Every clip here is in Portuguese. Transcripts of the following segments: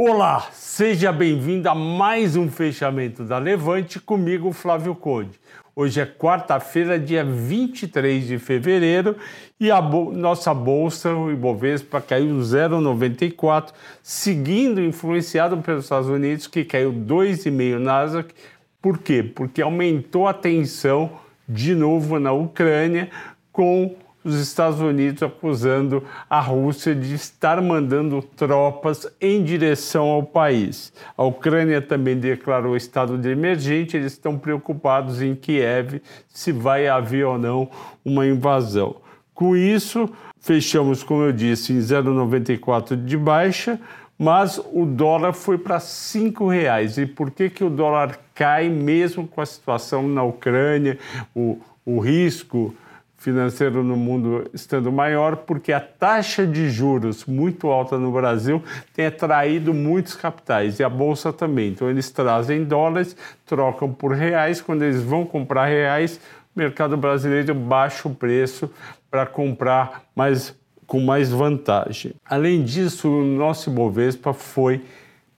Olá, seja bem-vindo a mais um fechamento da Levante comigo, Flávio Conde. Hoje é quarta-feira, dia 23 de fevereiro, e a nossa bolsa, o Ibovespa, caiu 0,94, seguindo influenciado pelos Estados Unidos, que caiu 2,5 Nasdaq. Por quê? Porque aumentou a tensão de novo na Ucrânia com os Estados Unidos acusando a Rússia de estar mandando tropas em direção ao país. A Ucrânia também declarou estado de emergente, eles estão preocupados em Kiev se vai haver ou não uma invasão. Com isso, fechamos, como eu disse, em 0,94 de baixa, mas o dólar foi para R$ reais. E por que, que o dólar cai mesmo com a situação na Ucrânia, o, o risco financeiro no mundo estando maior, porque a taxa de juros muito alta no Brasil tem atraído muitos capitais e a bolsa também. Então eles trazem dólares, trocam por reais, quando eles vão comprar reais, o mercado brasileiro baixa o preço para comprar mais com mais vantagem. Além disso, o nosso Ibovespa foi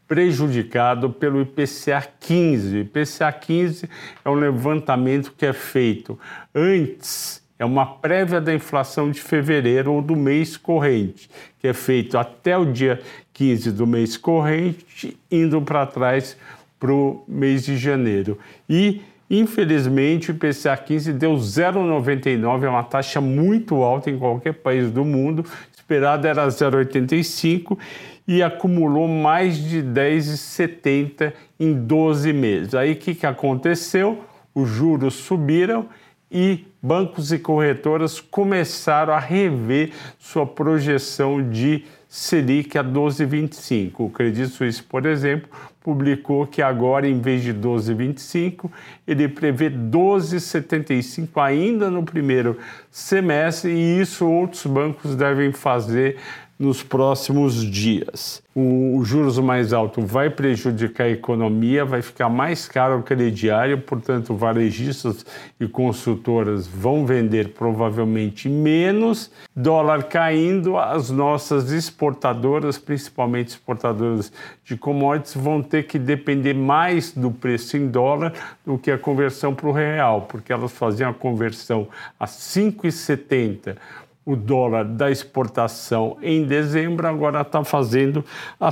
prejudicado pelo IPCA 15. O IPCA 15 é um levantamento que é feito antes é uma prévia da inflação de fevereiro ou do mês corrente, que é feito até o dia 15 do mês corrente, indo para trás para o mês de janeiro. E, infelizmente, o IPCA 15 deu 0,99, é uma taxa muito alta em qualquer país do mundo, esperado era 0,85 e acumulou mais de 10,70 em 12 meses. Aí o que, que aconteceu? Os juros subiram e bancos e corretoras começaram a rever sua projeção de Selic a 12,25. O Credit Suisse, por exemplo, publicou que agora, em vez de 12,25, ele prevê 12,75 ainda no primeiro semestre, e isso outros bancos devem fazer nos próximos dias. O, o, juros mais alto vai prejudicar a economia, vai ficar mais caro o crediário, portanto, varejistas e consultoras vão vender provavelmente menos. Dólar caindo, as nossas exportadoras, principalmente exportadoras de commodities, vão ter que depender mais do preço em dólar do que a conversão para o real, porque elas faziam a conversão a 5,70 o dólar da exportação em dezembro, agora está fazendo a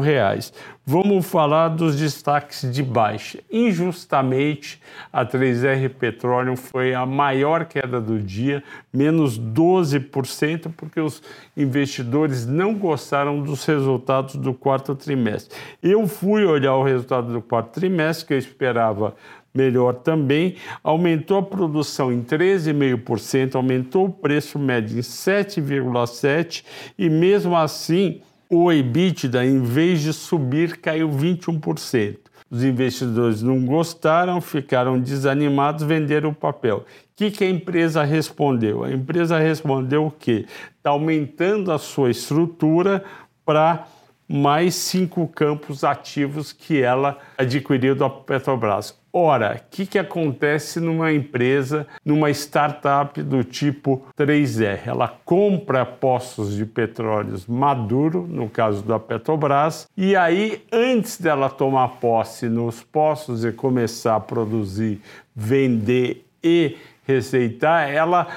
reais. Vamos falar dos destaques de baixa. Injustamente, a 3R Petroleum foi a maior queda do dia, menos 12%, porque os investidores não gostaram dos resultados do quarto trimestre. Eu fui olhar o resultado do quarto trimestre, que eu esperava melhor também, aumentou a produção em 13,5%, aumentou o preço médio em 7,7% e mesmo assim o EBITDA, em vez de subir, caiu 21%. Os investidores não gostaram, ficaram desanimados, venderam o papel. O que, que a empresa respondeu? A empresa respondeu o quê? Está aumentando a sua estrutura para mais cinco campos ativos que ela adquiriu da Petrobras. Ora, o que, que acontece numa empresa, numa startup do tipo 3R? Ela compra postos de petróleos maduro, no caso da Petrobras, e aí, antes dela tomar posse nos postos e começar a produzir, vender e receitar, ela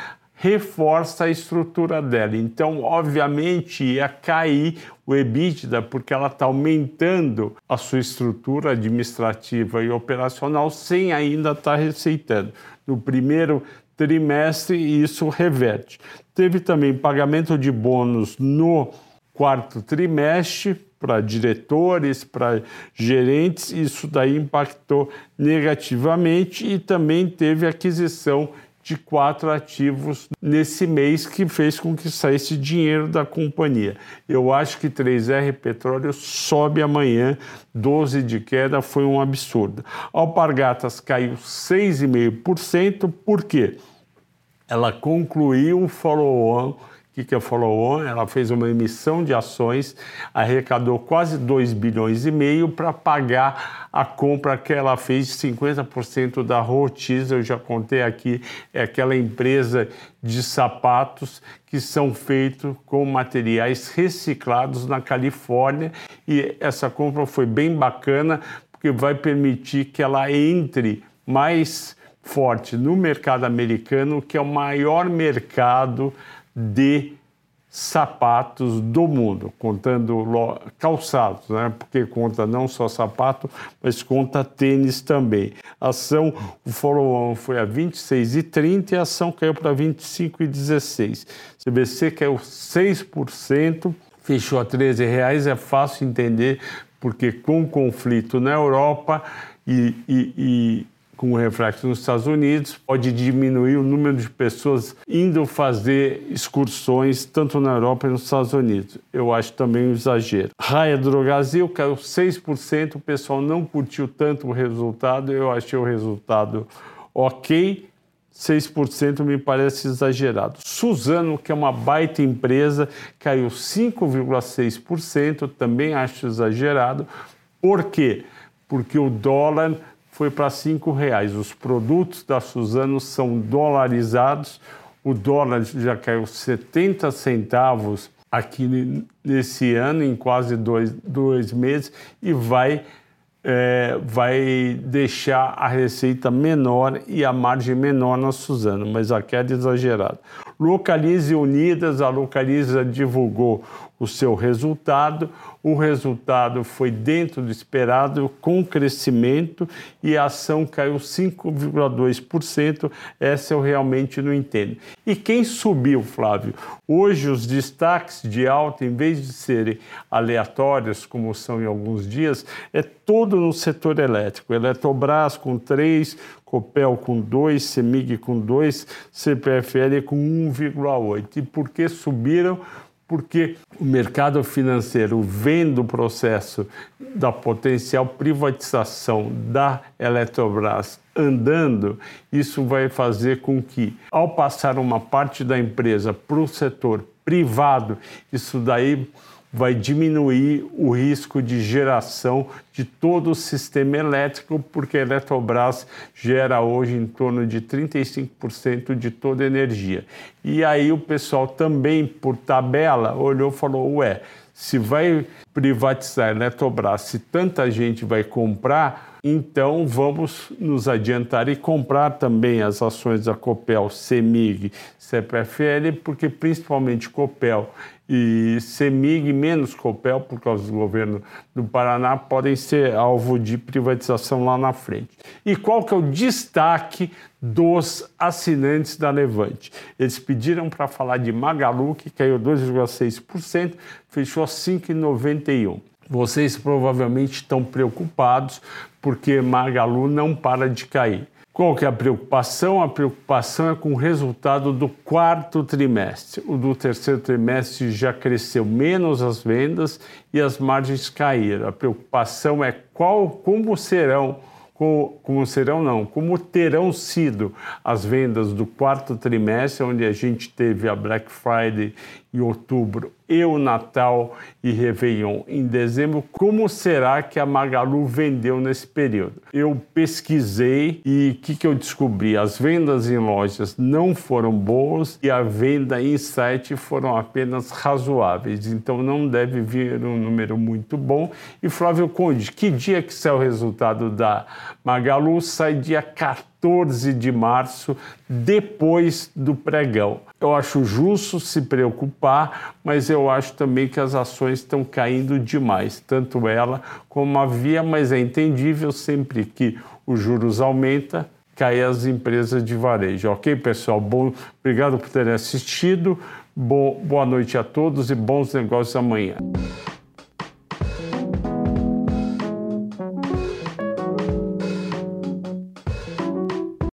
reforça a estrutura dela. Então, obviamente, ia cair o EBITDA porque ela está aumentando a sua estrutura administrativa e operacional sem ainda estar tá receitando. No primeiro trimestre, isso reverte. Teve também pagamento de bônus no quarto trimestre para diretores, para gerentes, isso daí impactou negativamente e também teve aquisição de quatro ativos nesse mês que fez com que saísse dinheiro da companhia. Eu acho que 3R Petróleo sobe amanhã, 12 de queda foi um absurdo. Alpargatas caiu 6,5%, por quê? Ela concluiu um follow-on que, que a Follow-on? Ela fez uma emissão de ações, arrecadou quase 2 bilhões e meio para pagar a compra que ela fez de 50% da Rotiz, eu já contei aqui, é aquela empresa de sapatos que são feitos com materiais reciclados na Califórnia e essa compra foi bem bacana porque vai permitir que ela entre mais forte no mercado americano, que é o maior mercado de sapatos do mundo, contando calçados, né? porque conta não só sapato, mas conta tênis também. A ação, o follow-on foi a 26,30 e a ação caiu para 25,16. CBC caiu 6%, fechou a 13 reais, é fácil entender, porque com o conflito na Europa e, e, e com o reflexo nos Estados Unidos, pode diminuir o número de pessoas indo fazer excursões tanto na Europa e nos Estados Unidos. Eu acho também um exagero. Raia Drogazil caiu 6%, o pessoal não curtiu tanto o resultado, eu achei o resultado ok. 6% me parece exagerado. Suzano, que é uma baita empresa, caiu 5,6%, também acho exagerado. Por quê? Porque o dólar foi para R$ reais. Os produtos da Suzano são dolarizados. O dólar já caiu 70 centavos aqui nesse ano, em quase dois, dois meses, e vai, é, vai deixar a receita menor e a margem menor na Suzano, mas a queda é exagerada. Localize Unidas, a Localiza divulgou o seu resultado. O resultado foi dentro do esperado, com crescimento, e a ação caiu 5,2%. Essa eu realmente não entendo. E quem subiu, Flávio? Hoje, os destaques de alta, em vez de serem aleatórios, como são em alguns dias, é todo no setor elétrico. Eletrobras com 3, Copel com 2, Semig com 2, CPFL com 1,8. E por que subiram? porque o mercado financeiro, vendo o processo da potencial privatização da Eletrobras andando, isso vai fazer com que, ao passar uma parte da empresa para o setor privado, isso daí vai diminuir o risco de geração de todo o sistema elétrico, porque a Eletrobras gera hoje em torno de 35% de toda a energia. E aí o pessoal também, por tabela, olhou e falou: ué, se vai privatizar a Eletrobras, se tanta gente vai comprar, então vamos nos adiantar e comprar também as ações da Copel, CEMIG, CPFL, porque principalmente Copel e CEMIG menos Copel, por causa do governo do Paraná, podem ser alvo de privatização lá na frente. E qual que é o destaque dos assinantes da Levante? Eles pediram para falar de Magalu, que caiu 2,6%, fechou 5,91%. Vocês provavelmente estão preocupados porque Magalu não para de cair. Qual que é a preocupação? A preocupação é com o resultado do quarto trimestre. O do terceiro trimestre já cresceu menos as vendas e as margens caíram. A preocupação é qual, como serão como, como serão não, como terão sido as vendas do quarto trimestre, onde a gente teve a Black Friday em outubro e o Natal e Réveillon em dezembro, como será que a Magalu vendeu nesse período? Eu pesquisei e o que, que eu descobri? As vendas em lojas não foram boas e a venda em site foram apenas razoáveis, então não deve vir um número muito bom. E Flávio Conde, que dia que sai o resultado da Magalu? Sai dia 14 14 de março, depois do pregão. Eu acho justo se preocupar, mas eu acho também que as ações estão caindo demais, tanto ela como a Via, mas é entendível sempre que os juros aumenta, caem as empresas de varejo. Ok, pessoal? Bom, obrigado por terem assistido. Boa noite a todos e bons negócios amanhã.